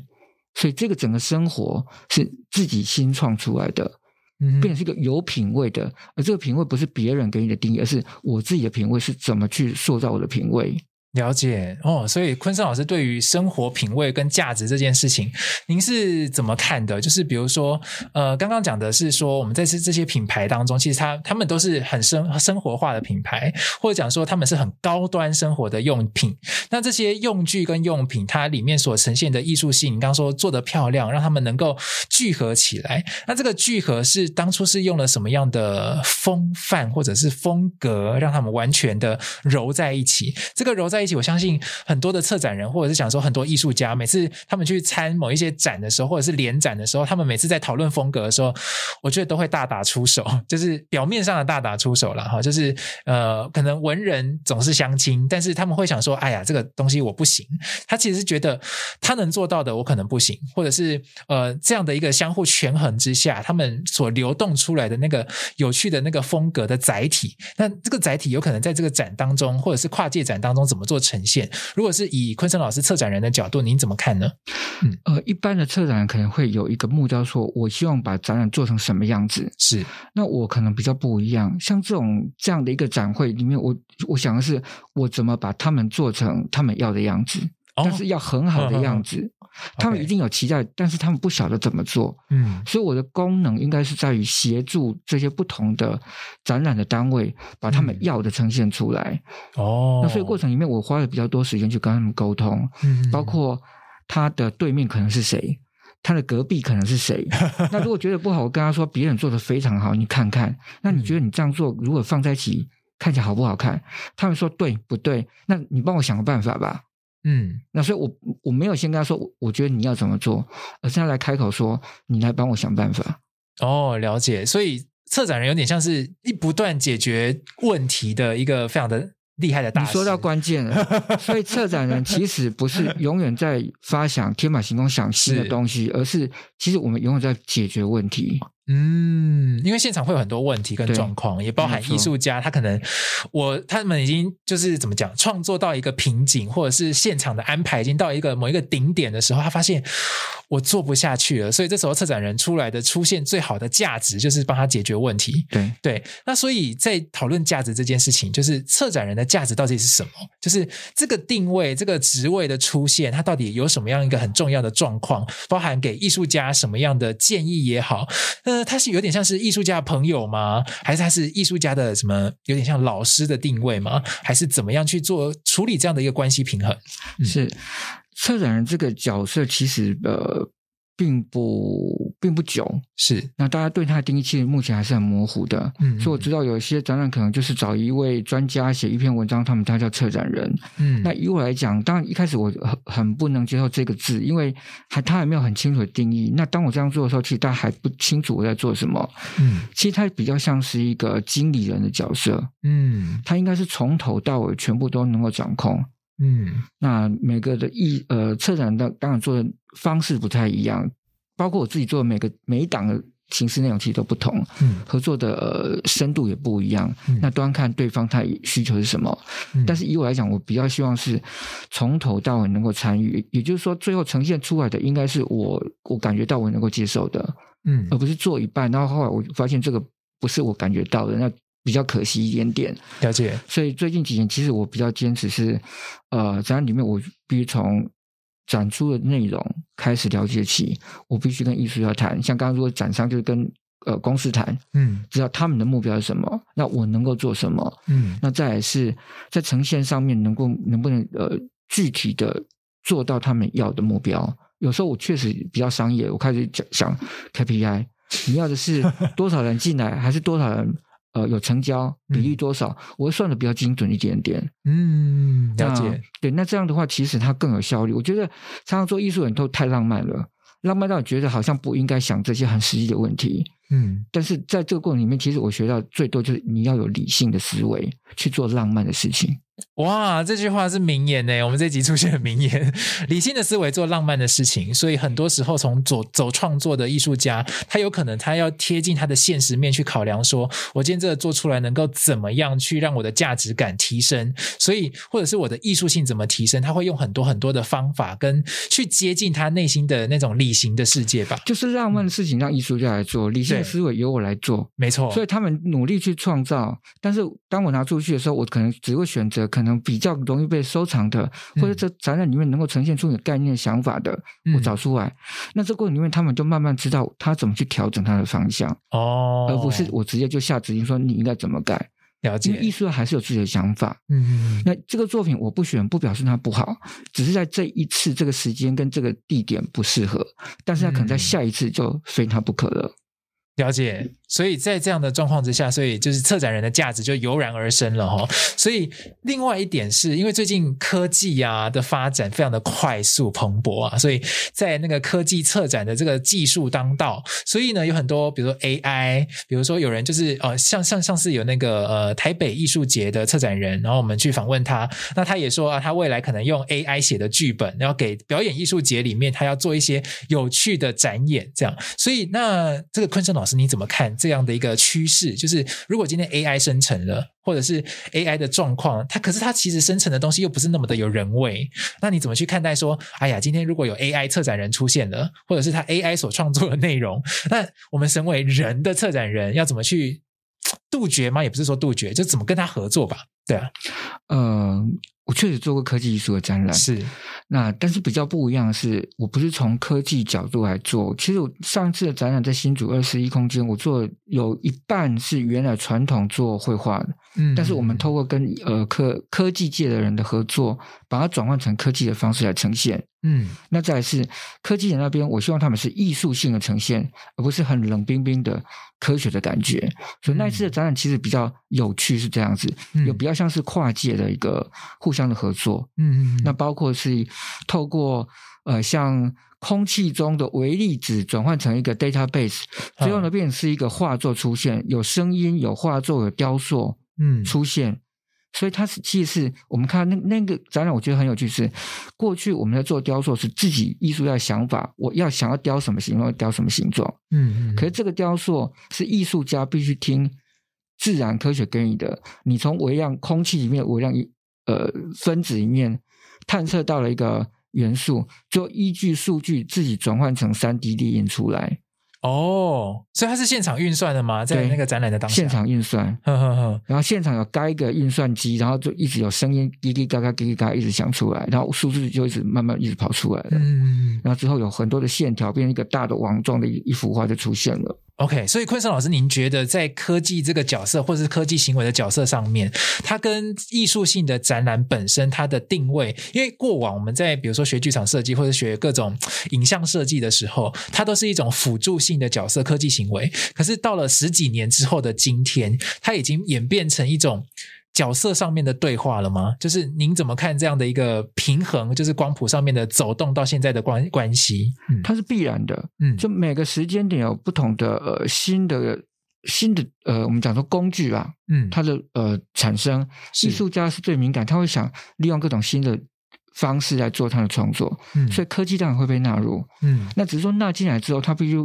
所以这个整个生活是自己新创出来的，嗯，变成是一个有品味的，而这个品味不是别人给你的定义，而是我自己的品味是怎么去塑造我的品味。了解哦，所以昆生老师对于生活品味跟价值这件事情，您是怎么看的？就是比如说，呃，刚刚讲的是说，我们在这这些品牌当中，其实它他们都是很生生活化的品牌，或者讲说他们是很高端生活的用品。那这些用具跟用品，它里面所呈现的艺术性，你刚刚说做得漂亮，让他们能够聚合起来。那这个聚合是当初是用了什么样的风范或者是风格，让他们完全的揉在一起？这个揉在一起。我相信很多的策展人，或者是想说很多艺术家，每次他们去参某一些展的时候，或者是联展的时候，他们每次在讨论风格的时候，我觉得都会大打出手，就是表面上的大打出手了哈。就是呃，可能文人总是相亲，但是他们会想说，哎呀，这个东西我不行。他其实是觉得他能做到的，我可能不行，或者是呃这样的一个相互权衡之下，他们所流动出来的那个有趣的那个风格的载体，那这个载体有可能在这个展当中，或者是跨界展当中怎么做呈现？如果是以昆生老师策展人的角度，您怎么看呢？嗯，呃，一般的策展人可能会有一个目标，说我希望把展览做成什么样子。是，那我可能比较不一样。像这种这样的一个展会里面，我我想的是，我怎么把他们做成他们要的样子，哦、但是要很好的样子。哦他们一定有期待.但是他们不晓得怎么做。嗯，所以我的功能应该是在于协助这些不同的展览的单位，把他们要的呈现出来。哦、嗯，那所以过程里面，我花了比较多时间去跟他们沟通。嗯，包括他的对面可能是谁，他的隔壁可能是谁。那如果觉得不好，我跟他说别人做的非常好，你看看。那你觉得你这样做如果放在一起看起来好不好看？他们说对不对？那你帮我想个办法吧。嗯，那所以我，我我没有先跟他说，我觉得你要怎么做，而是他来开口说，你来帮我想办法。哦，了解。所以策展人有点像是一不断解决问题的一个非常的厉害的大师。你说到关键了，所以策展人其实不是 永远在发想天马行空想新的东西，是而是其实我们永远在解决问题。嗯，因为现场会有很多问题跟状况，也包含艺术家他可能我他们已经就是怎么讲，创作到一个瓶颈，或者是现场的安排已经到一个某一个顶点的时候，他发现我做不下去了，所以这时候策展人出来的出现最好的价值就是帮他解决问题。对对，那所以在讨论价值这件事情，就是策展人的价值到底是什么？就是这个定位、这个职位的出现，它到底有什么样一个很重要的状况？包含给艺术家什么样的建议也好，他是有点像是艺术家的朋友吗？还是他是艺术家的什么？有点像老师的定位吗？还是怎么样去做处理这样的一个关系平衡？是策展人这个角色，其实呃。并不并不久，是那大家对他的定义其实目前还是很模糊的。嗯，所以我知道有一些展览可能就是找一位专家写一篇文章，他们他叫策展人。嗯，那以我来讲，当然一开始我很很不能接受这个字，因为还他还没有很清楚的定义。那当我这样做的时候，其实大家还不清楚我在做什么。嗯，其实他比较像是一个经理人的角色。嗯，他应该是从头到尾全部都能够掌控。嗯，那每个的艺呃策展的当然做的方式不太一样，包括我自己做的每个每一档的形式内容其实都不同，嗯，合作的呃深度也不一样，嗯，那端看对方他需求是什么，嗯，但是以我来讲，我比较希望是从头到尾能够参与，也就是说，最后呈现出来的应该是我我感觉到我能够接受的，嗯，而不是做一半，然后后来我发现这个不是我感觉到的那。比较可惜一点点，了解。所以最近几年，其实我比较坚持是，呃，展览里面我必须从展出的内容开始了解起，我必须跟艺术家谈。像刚刚如果展商就是跟呃公司谈，嗯，知道他们的目标是什么，那我能够做什么，嗯，那再来是在呈现上面能够能不能呃具体的做到他们要的目标。有时候我确实比较商业，我开始讲想 KPI，你要的是多少人进来，还是多少人？呃，有成交比例多少？嗯、我会算的比较精准一点点。嗯，了解。对，那这样的话，其实它更有效率。我觉得常常做艺术人都太浪漫了，浪漫到觉得好像不应该想这些很实际的问题。嗯，但是在这个过程里面，其实我学到最多就是你要有理性的思维去做浪漫的事情。哇，这句话是名言呢。我们这集出现的名言：理性的思维做浪漫的事情。所以很多时候，从走走创作的艺术家，他有可能他要贴近他的现实面去考量说，说我今天这个做出来能够怎么样去让我的价值感提升？所以或者是我的艺术性怎么提升？他会用很多很多的方法跟去接近他内心的那种理性的世界吧。就是浪漫的事情让艺术家来做，理性的思维由我来做，没错。所以他们努力去创造，但是当我拿出去的时候，我可能只会选择。可能比较容易被收藏的，或者这展览里面能够呈现出你的概念、想法的，嗯、我找出来。那这过程里面，他们就慢慢知道他怎么去调整他的方向哦，而不是我直接就下指令说你应该怎么改。了解，艺术还是有自己的想法。嗯，那这个作品我不选，不表示它不好，只是在这一次这个时间跟这个地点不适合，但是他可能在下一次就非他不可了。了解。所以在这样的状况之下，所以就是策展人的价值就油然而生了哈。所以另外一点是因为最近科技啊的发展非常的快速蓬勃啊，所以在那个科技策展的这个技术当道，所以呢有很多比如说 AI，比如说有人就是呃像像像是有那个呃台北艺术节的策展人，然后我们去访问他，那他也说啊，他未来可能用 AI 写的剧本，然后给表演艺术节里面他要做一些有趣的展演，这样。所以那这个昆生老师你怎么看？这样的一个趋势，就是如果今天 AI 生成了，或者是 AI 的状况，它可是它其实生成的东西又不是那么的有人味，那你怎么去看待说，哎呀，今天如果有 AI 策展人出现了，或者是他 AI 所创作的内容，那我们身为人的策展人要怎么去 杜绝吗？也不是说杜绝，就怎么跟他合作吧？对啊，嗯。我确实做过科技艺术的展览，是那，但是比较不一样的是，我不是从科技角度来做。其实我上次的展览在新竹二十一空间，我做有一半是原来传统做绘画的，嗯，但是我们透过跟呃科科技界的人的合作，把它转换成科技的方式来呈现。嗯，那再来是科技人那边，我希望他们是艺术性的呈现，而不是很冷冰冰的科学的感觉。所以那一次的展览其实比较有趣，是这样子，有比较像是跨界的一个互相的合作。嗯嗯，那包括是透过呃像空气中的微粒子转换成一个 database，最后呢变成是一个画作出现，有声音、有画作、有雕塑，嗯，出现。所以它是其实是我们看那那个展览，我觉得很有趣是，过去我们在做雕塑是自己艺术家的想法，我要想要雕什么形状，雕什么形状。嗯嗯。可是这个雕塑是艺术家必须听自然科学给你的，你从微量空气里面微量呃分子里面探测到了一个元素，就依据数据自己转换成三 D 列印出来。哦，所以它是现场运算的吗？在那个展览的当下，现场运算，呵呵呵，然后现场有该一个运算机，然后就一直有声音滴滴嘎嘎、滴滴嘎嘎一直响出来，然后数字就一直慢慢一直跑出来了。嗯，然后之后有很多的线条，变成一个大的网状的一一幅画就出现了。OK，所以昆生老师，您觉得在科技这个角色，或者是科技行为的角色上面，它跟艺术性的展览本身它的定位，因为过往我们在比如说学剧场设计或者学各种影像设计的时候，它都是一种辅助性的角色，科技行为。可是到了十几年之后的今天，它已经演变成一种。角色上面的对话了吗？就是您怎么看这样的一个平衡？就是光谱上面的走动到现在的关关系，嗯，它是必然的，嗯，就每个时间点有不同的呃新的新的呃，我们讲说工具啊，嗯，它的呃产生，艺术家是最敏感，他会想利用各种新的方式来做他的创作，嗯，所以科技当然会被纳入，嗯，那只是说纳进来之后，它必须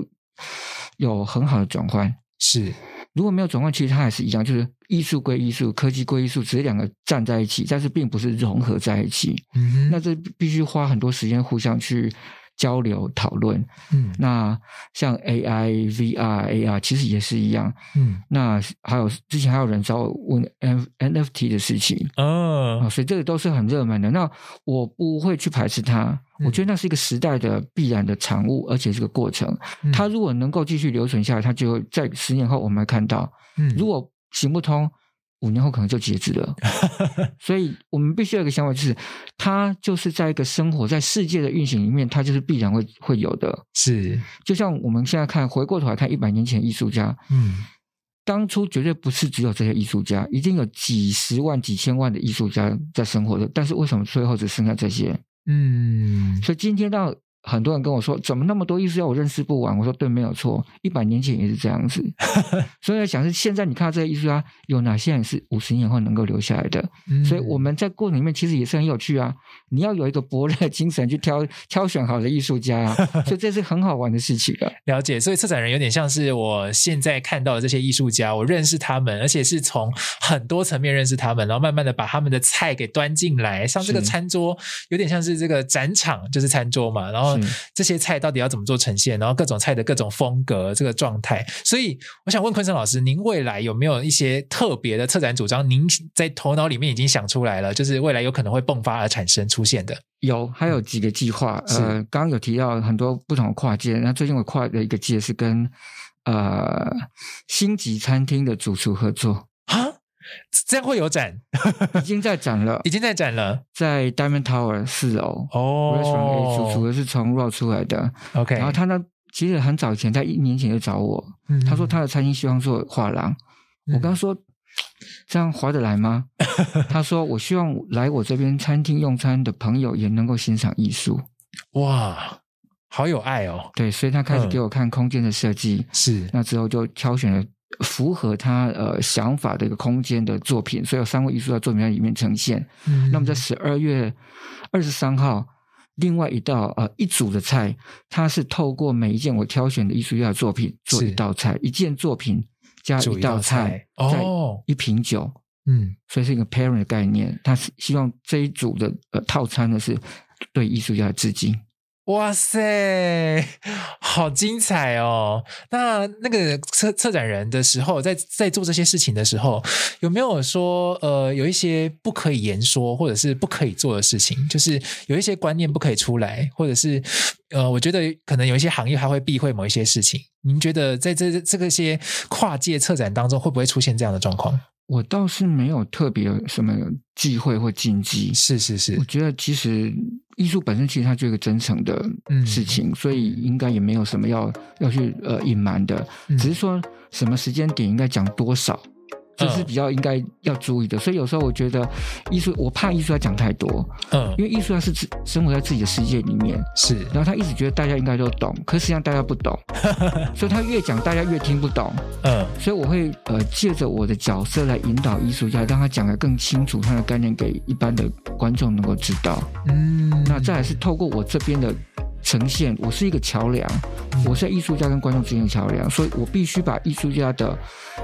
有很好的转换，是。如果没有转换，其实它还是一样，就是艺术归艺术，科技归艺术，只是两个站在一起，但是并不是融合在一起。嗯，那这必须花很多时间互相去交流讨论。嗯，那像 AI、VR、AR 其实也是一样。嗯，那还有之前还有人找我问 NFT 的事情。哦，所以这个都是很热门的。那我不会去排斥它。我觉得那是一个时代的必然的产物，而且是个过程。它如果能够继续留存下来，它就会在十年后我们会看到。如果行不通，五年后可能就截止了。所以我们必须有一个想法，就是它就是在一个生活在世界的运行里面，它就是必然会会有的。是，就像我们现在看，回过头来看一百年前艺术家，嗯，当初绝对不是只有这些艺术家，一定有几十万、几千万的艺术家在生活的。但是为什么最后只剩下这些？嗯，所以今天到。很多人跟我说，怎么那么多艺术家我认识不完？我说对，没有错，一百年前也是这样子。所以我想是现在你看到这些艺术家有哪些人是五十年后能够留下来的？嗯、所以我们在过程里面其实也是很有趣啊。你要有一个伯乐精神去挑 挑选好的艺术家啊，所以这是很好玩的事情啊。了解，所以策展人有点像是我现在看到的这些艺术家，我认识他们，而且是从很多层面认识他们，然后慢慢的把他们的菜给端进来，像这个餐桌有点像是这个展场，就是餐桌嘛，然后。这些菜到底要怎么做呈现？然后各种菜的各种风格，这个状态。所以我想问坤生老师，您未来有没有一些特别的策展主张？您在头脑里面已经想出来了，就是未来有可能会迸发而产生出现的。有，还有几个计划。呃，刚刚有提到很多不同的跨界。那最近我跨的一个界是跟呃星级餐厅的主厨合作啊。这样会有展，已经在展了，已经在展了，在 Diamond Tower 四楼哦。Restaurant A 主厨是从 RAW 出来的，OK。然后他呢，其实很早以前，在一年前就找我，嗯、他说他的餐厅希望做画廊。嗯、我刚说这样划得来吗？他说我希望来我这边餐厅用餐的朋友也能够欣赏艺术。哇，好有爱哦。对，所以他开始给我看空间的设计，是、嗯、那之后就挑选了。符合他呃想法的一个空间的作品，所以有三位艺术家作品在里面呈现。嗯，那么在十二月二十三号，另外一道呃一组的菜，它是透过每一件我挑选的艺术家的作品做一道菜，一件作品加一道菜，哦，一瓶酒，嗯，所以是一个 pairing 的概念。他是希望这一组的呃套餐呢是对艺术家的致敬。哇塞，好精彩哦！那那个策策展人的时候，在在做这些事情的时候，有没有说呃，有一些不可以言说，或者是不可以做的事情？就是有一些观念不可以出来，或者是呃，我觉得可能有一些行业还会避讳某一些事情。您觉得在这这个些跨界策展当中，会不会出现这样的状况？我倒是没有特别什么忌讳或禁忌，是是是。我觉得其实艺术本身其实它就是一个真诚的事情，嗯、所以应该也没有什么要要去呃隐瞒的，嗯、只是说什么时间点应该讲多少，这是比较应该要注意的。所以有时候我觉得艺术，我怕艺术家讲太多，嗯，因为艺术家是生活在自己的世界里面，是，然后他一直觉得大家应该都懂，可实际上大家不懂，所以他越讲大家越听不懂，嗯，所以我会呃借着我的角色来引导艺术家，让他讲得更清楚，他的概念给一般的观众能够知道，嗯，那再来是透过我这边的。呈现，我是一个桥梁，我是艺术家跟观众之间的桥梁，所以我必须把艺术家的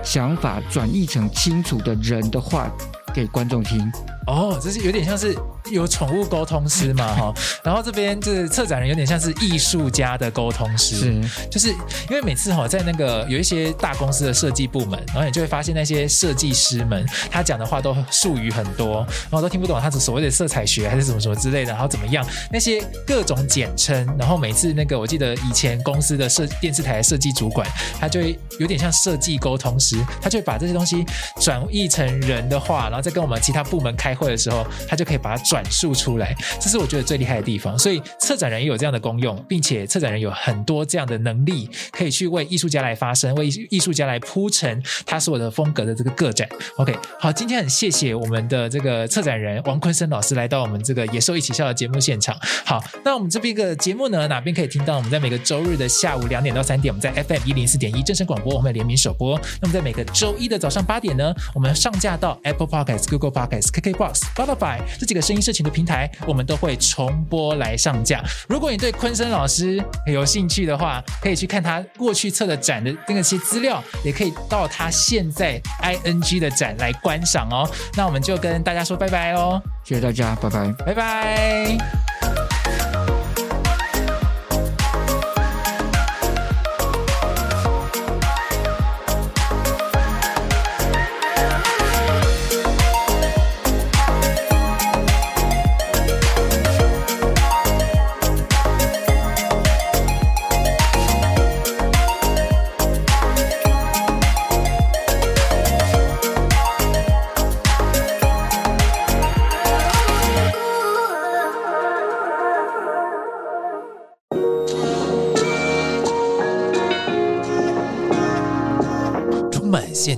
想法转译成清楚的人的话给观众听。哦，这是有点像是。有宠物沟通师嘛，哈，然后这边就是策展人，有点像是艺术家的沟通师，是，就是因为每次哈，在那个有一些大公司的设计部门，然后你就会发现那些设计师们，他讲的话都术语很多，然后都听不懂他是所谓的色彩学还是什么什么之类的，然后怎么样，那些各种简称，然后每次那个我记得以前公司的设电视台的设计主管，他就会有点像设计沟通师，他就会把这些东西转译成人的话，然后在跟我们其他部门开会的时候，他就可以把它转。述出来，这是我觉得最厉害的地方。所以策展人也有这样的功用，并且策展人有很多这样的能力，可以去为艺术家来发声，为艺术家来铺陈他所有的风格的这个个展。OK，好，今天很谢谢我们的这个策展人王坤生老师来到我们这个野兽一起笑的节目现场。好，那我们这边一个节目呢，哪边可以听到？我们在每个周日的下午两点到三点，我们在 FM 一零四点一正声广播，我们联名首播。那么在每个周一的早上八点呢，我们上架到 Apple Google Podcasts、KKBox、Spotify 这几个声音社群的平台，我们都会重播来上架。如果你对昆森老师有兴趣的话，可以去看他过去测的展的那些资料，也可以到他现在 ING 的展来观赏哦。那我们就跟大家说拜拜喽，谢谢大家，拜拜，拜拜。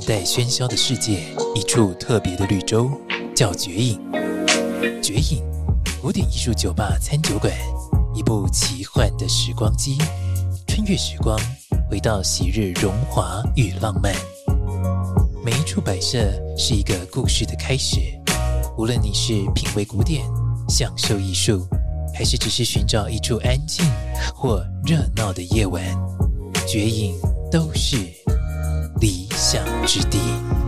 在喧嚣的世界，一处特别的绿洲，叫绝影。绝影，古典艺术酒吧餐酒馆，一部奇幻的时光机，穿越时光，回到昔日荣华与浪漫。每一处摆设是一个故事的开始。无论你是品味古典、享受艺术，还是只是寻找一处安静或热闹的夜晚，绝影都是。理想之地。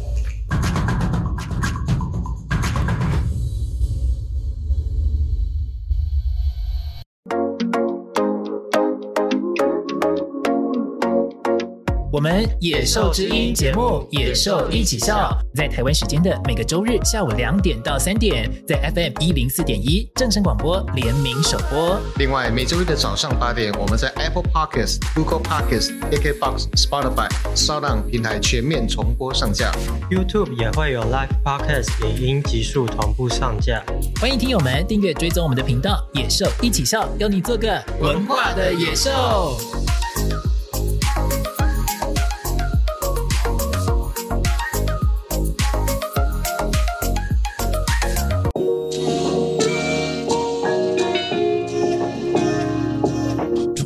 野兽之音节目《野兽一起笑》，在台湾时间的每个周日下午两点到三点，在 FM 一零四点一正声广播联名首播。另外，每周日的早上八点，我们在 Apple Podcasts、Google Podcasts、KKBox、Spotify、SoundOn 平台全面重播上架。YouTube 也会有 Live Podcast 影音极速同步上架。欢迎听友们订阅追踪我们的频道《野兽一起笑》，邀你做个文化的野兽。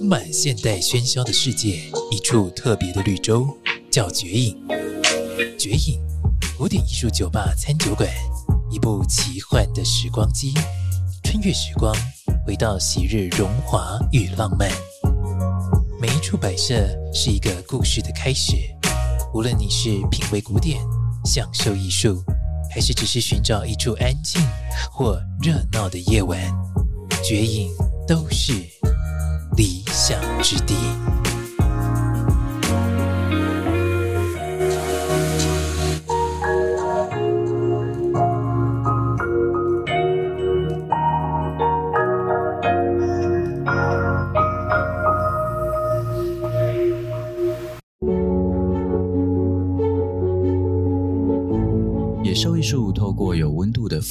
充满现代喧嚣的世界，一处特别的绿洲，叫绝影。绝影，古典艺术酒吧餐酒馆，一部奇幻的时光机，穿越时光，回到昔日荣华与浪漫。每一处摆设是一个故事的开始。无论你是品味古典、享受艺术，还是只是寻找一处安静或热闹的夜晚，绝影都是理想之地。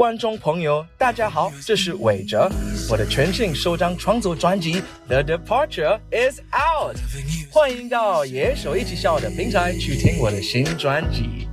观众朋友，大家好，这是韦哲，我的全新首张创作专辑《The Departure Is Out》，欢迎到野手一起笑的平台去听我的新专辑。